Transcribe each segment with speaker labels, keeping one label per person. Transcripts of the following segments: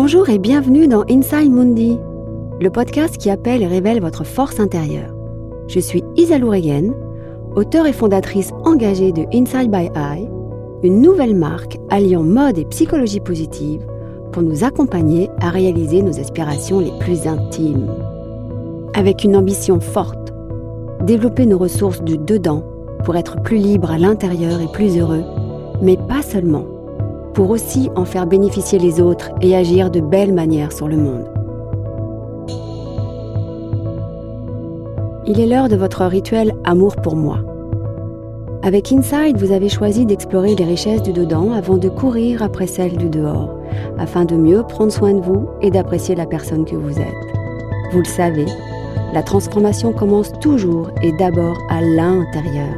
Speaker 1: Bonjour et bienvenue dans Inside Mundi, le podcast qui appelle et révèle votre force intérieure. Je suis Isalou Regen, auteure et fondatrice engagée de Inside by Eye, une nouvelle marque alliant mode et psychologie positive pour nous accompagner à réaliser nos aspirations les plus intimes. Avec une ambition forte, développer nos ressources du dedans pour être plus libre à l'intérieur et plus heureux, mais pas seulement pour aussi en faire bénéficier les autres et agir de belles manières sur le monde. Il est l'heure de votre rituel Amour pour moi. Avec Inside, vous avez choisi d'explorer les richesses du dedans avant de courir après celles du dehors, afin de mieux prendre soin de vous et d'apprécier la personne que vous êtes. Vous le savez, la transformation commence toujours et d'abord à l'intérieur,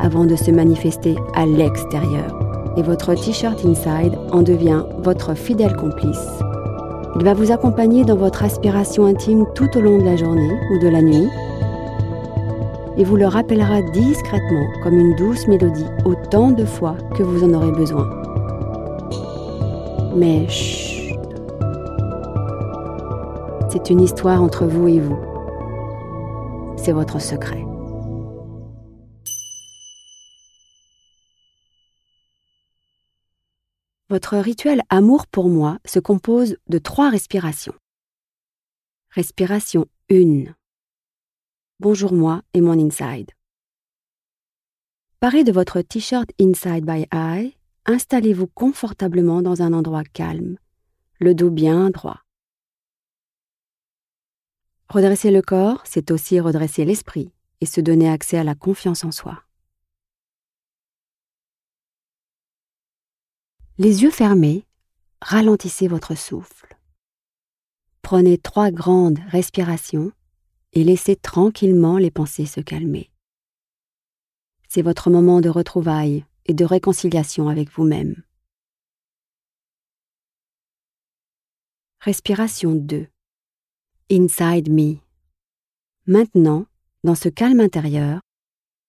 Speaker 1: avant de se manifester à l'extérieur et votre t-shirt Inside en devient votre fidèle complice. Il va vous accompagner dans votre aspiration intime tout au long de la journée ou de la nuit et vous le rappellera discrètement comme une douce mélodie autant de fois que vous en aurez besoin. Mais chut, c'est une histoire entre vous et vous. C'est votre secret. Votre rituel amour pour moi se compose de trois respirations. Respiration 1. Bonjour moi et mon inside. Paré de votre t-shirt Inside by Eye, installez-vous confortablement dans un endroit calme, le dos bien droit. Redresser le corps, c'est aussi redresser l'esprit et se donner accès à la confiance en soi. Les yeux fermés, ralentissez votre souffle. Prenez trois grandes respirations et laissez tranquillement les pensées se calmer. C'est votre moment de retrouvailles et de réconciliation avec vous-même. Respiration 2. Inside Me. Maintenant, dans ce calme intérieur,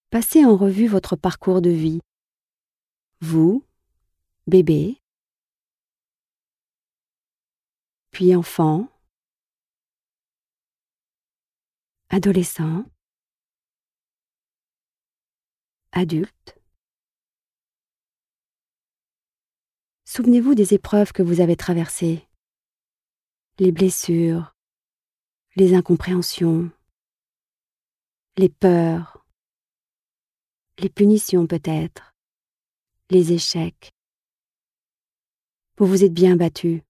Speaker 1: passez en revue votre parcours de vie. Vous, bébé, puis enfant, adolescent, adulte. Souvenez-vous des épreuves que vous avez traversées, les blessures, les incompréhensions, les peurs, les punitions peut-être, les échecs. Vous vous êtes bien battu.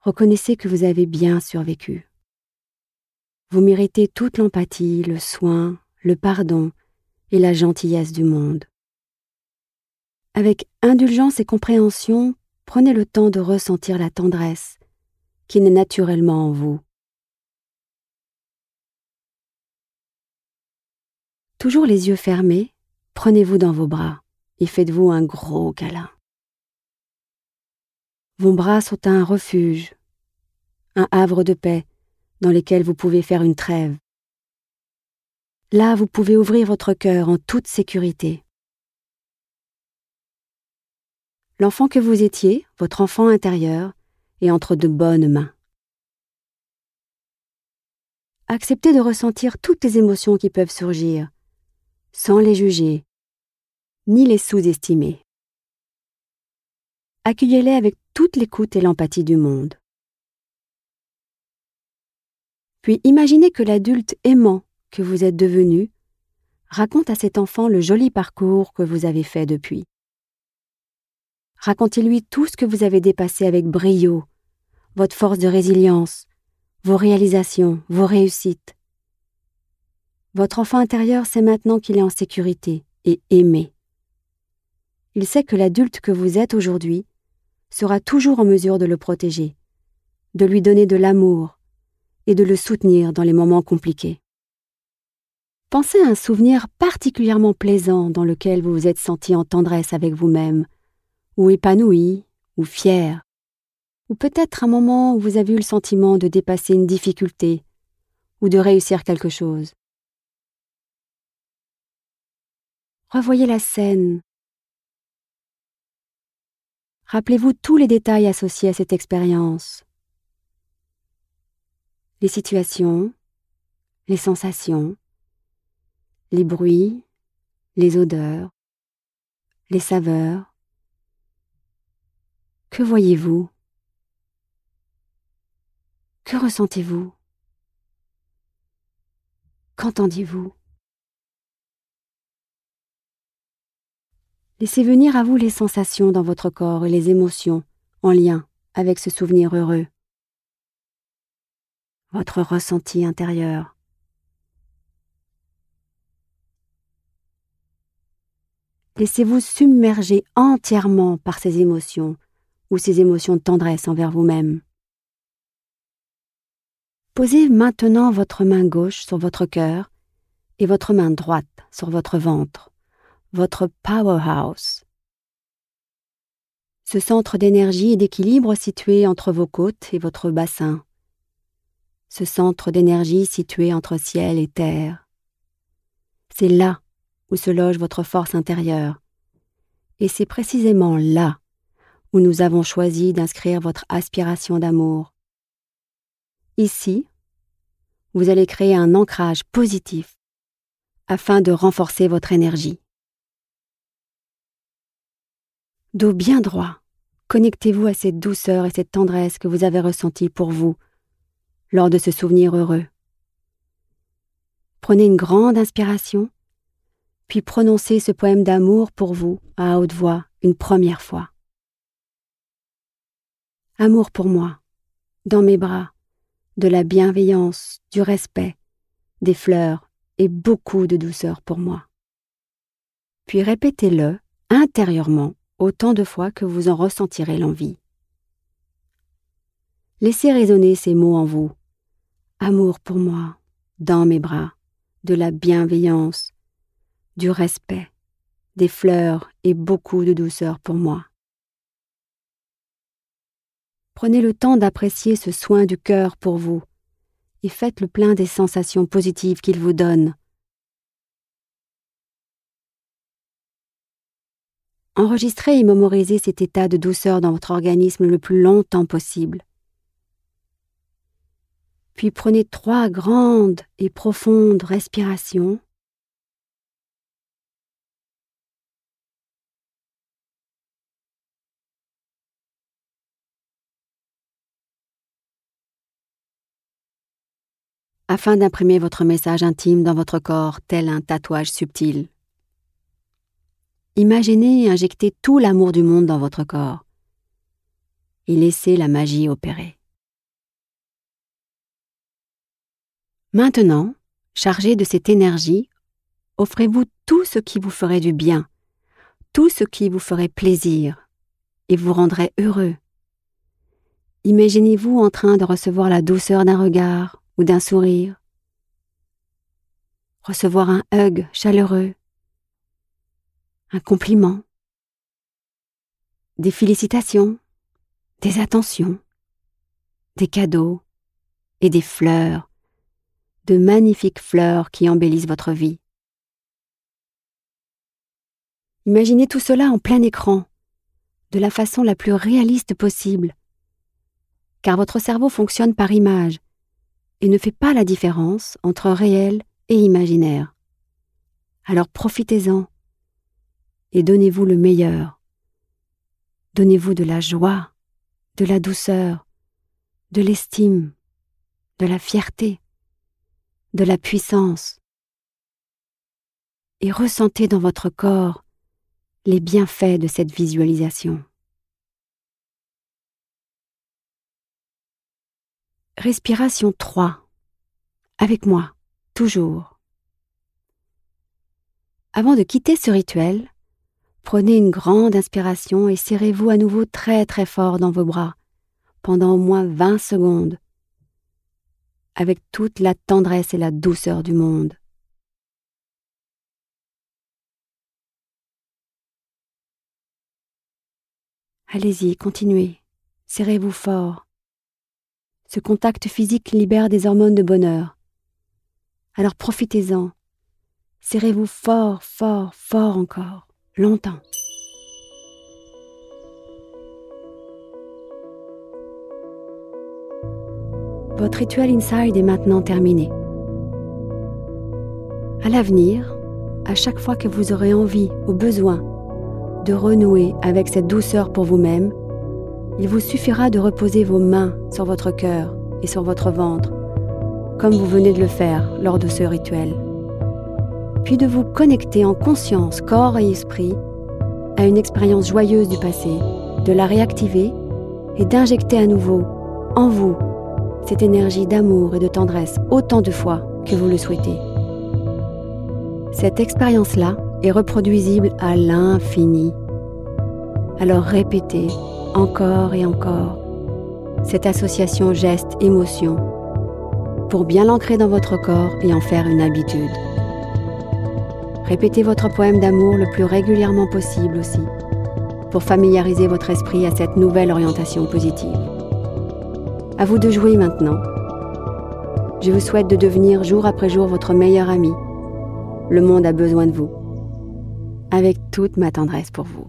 Speaker 1: Reconnaissez que vous avez bien survécu. Vous méritez toute l'empathie, le soin, le pardon et la gentillesse du monde. Avec indulgence et compréhension, prenez le temps de ressentir la tendresse qui naît naturellement en vous. Toujours les yeux fermés, prenez-vous dans vos bras et faites-vous un gros câlin. Vos bras sont un refuge, un havre de paix dans lequel vous pouvez faire une trêve. Là, vous pouvez ouvrir votre cœur en toute sécurité. L'enfant que vous étiez, votre enfant intérieur, est entre de bonnes mains. Acceptez de ressentir toutes les émotions qui peuvent surgir, sans les juger, ni les sous-estimer. Accueillez-les avec toute l'écoute et l'empathie du monde. Puis imaginez que l'adulte aimant que vous êtes devenu raconte à cet enfant le joli parcours que vous avez fait depuis. Racontez-lui tout ce que vous avez dépassé avec brio, votre force de résilience, vos réalisations, vos réussites. Votre enfant intérieur sait maintenant qu'il est en sécurité et aimé. Il sait que l'adulte que vous êtes aujourd'hui sera toujours en mesure de le protéger, de lui donner de l'amour et de le soutenir dans les moments compliqués. Pensez à un souvenir particulièrement plaisant dans lequel vous vous êtes senti en tendresse avec vous-même, ou épanoui, ou fier, ou peut-être un moment où vous avez eu le sentiment de dépasser une difficulté, ou de réussir quelque chose. Revoyez la scène Rappelez-vous tous les détails associés à cette expérience. Les situations, les sensations, les bruits, les odeurs, les saveurs. Que voyez-vous? Que ressentez-vous? Qu'entendez-vous? Laissez venir à vous les sensations dans votre corps et les émotions en lien avec ce souvenir heureux. Votre ressenti intérieur. Laissez-vous submerger entièrement par ces émotions ou ces émotions de tendresse envers vous-même. Posez maintenant votre main gauche sur votre cœur et votre main droite sur votre ventre votre powerhouse. Ce centre d'énergie et d'équilibre situé entre vos côtes et votre bassin. Ce centre d'énergie situé entre ciel et terre. C'est là où se loge votre force intérieure. Et c'est précisément là où nous avons choisi d'inscrire votre aspiration d'amour. Ici, vous allez créer un ancrage positif afin de renforcer votre énergie. Dos bien droit, connectez-vous à cette douceur et cette tendresse que vous avez ressentie pour vous lors de ce souvenir heureux. Prenez une grande inspiration, puis prononcez ce poème d'amour pour vous à haute voix une première fois. Amour pour moi, dans mes bras, de la bienveillance, du respect, des fleurs et beaucoup de douceur pour moi. Puis répétez-le intérieurement autant de fois que vous en ressentirez l'envie. Laissez résonner ces mots en vous. Amour pour moi, dans mes bras, de la bienveillance, du respect, des fleurs et beaucoup de douceur pour moi. Prenez le temps d'apprécier ce soin du cœur pour vous et faites le plein des sensations positives qu'il vous donne. Enregistrez et mémorisez cet état de douceur dans votre organisme le plus longtemps possible. Puis prenez trois grandes et profondes respirations. afin d'imprimer votre message intime dans votre corps tel un tatouage subtil. Imaginez injecter tout l'amour du monde dans votre corps et laissez la magie opérer. Maintenant, chargé de cette énergie, offrez-vous tout ce qui vous ferait du bien, tout ce qui vous ferait plaisir et vous rendrait heureux. Imaginez-vous en train de recevoir la douceur d'un regard ou d'un sourire, recevoir un hug chaleureux, un compliment, des félicitations, des attentions, des cadeaux. Et des fleurs, de magnifiques fleurs qui embellissent votre vie. Imaginez tout cela en plein écran, de la façon la plus réaliste possible, car votre cerveau fonctionne par image. Et ne fait pas la différence entre réel et imaginaire. Alors profitez-en et donnez-vous le meilleur. Donnez-vous de la joie, de la douceur, de l'estime, de la fierté, de la puissance. Et ressentez dans votre corps les bienfaits de cette visualisation. Respiration 3. Avec moi, toujours. Avant de quitter ce rituel, Prenez une grande inspiration et serrez-vous à nouveau très très fort dans vos bras pendant au moins 20 secondes, avec toute la tendresse et la douceur du monde. Allez-y, continuez, serrez-vous fort. Ce contact physique libère des hormones de bonheur. Alors profitez-en. Serrez-vous fort, fort, fort encore longtemps. Votre rituel inside est maintenant terminé. À l'avenir, à chaque fois que vous aurez envie ou besoin de renouer avec cette douceur pour vous-même, il vous suffira de reposer vos mains sur votre cœur et sur votre ventre, comme vous venez de le faire lors de ce rituel. Puis de vous connecter en conscience, corps et esprit, à une expérience joyeuse du passé, de la réactiver et d'injecter à nouveau en vous cette énergie d'amour et de tendresse autant de fois que vous le souhaitez. Cette expérience-là est reproduisible à l'infini. Alors répétez encore et encore cette association geste-émotion pour bien l'ancrer dans votre corps et en faire une habitude. Répétez votre poème d'amour le plus régulièrement possible aussi pour familiariser votre esprit à cette nouvelle orientation positive. À vous de jouer maintenant. Je vous souhaite de devenir jour après jour votre meilleur ami. Le monde a besoin de vous. Avec toute ma tendresse pour vous.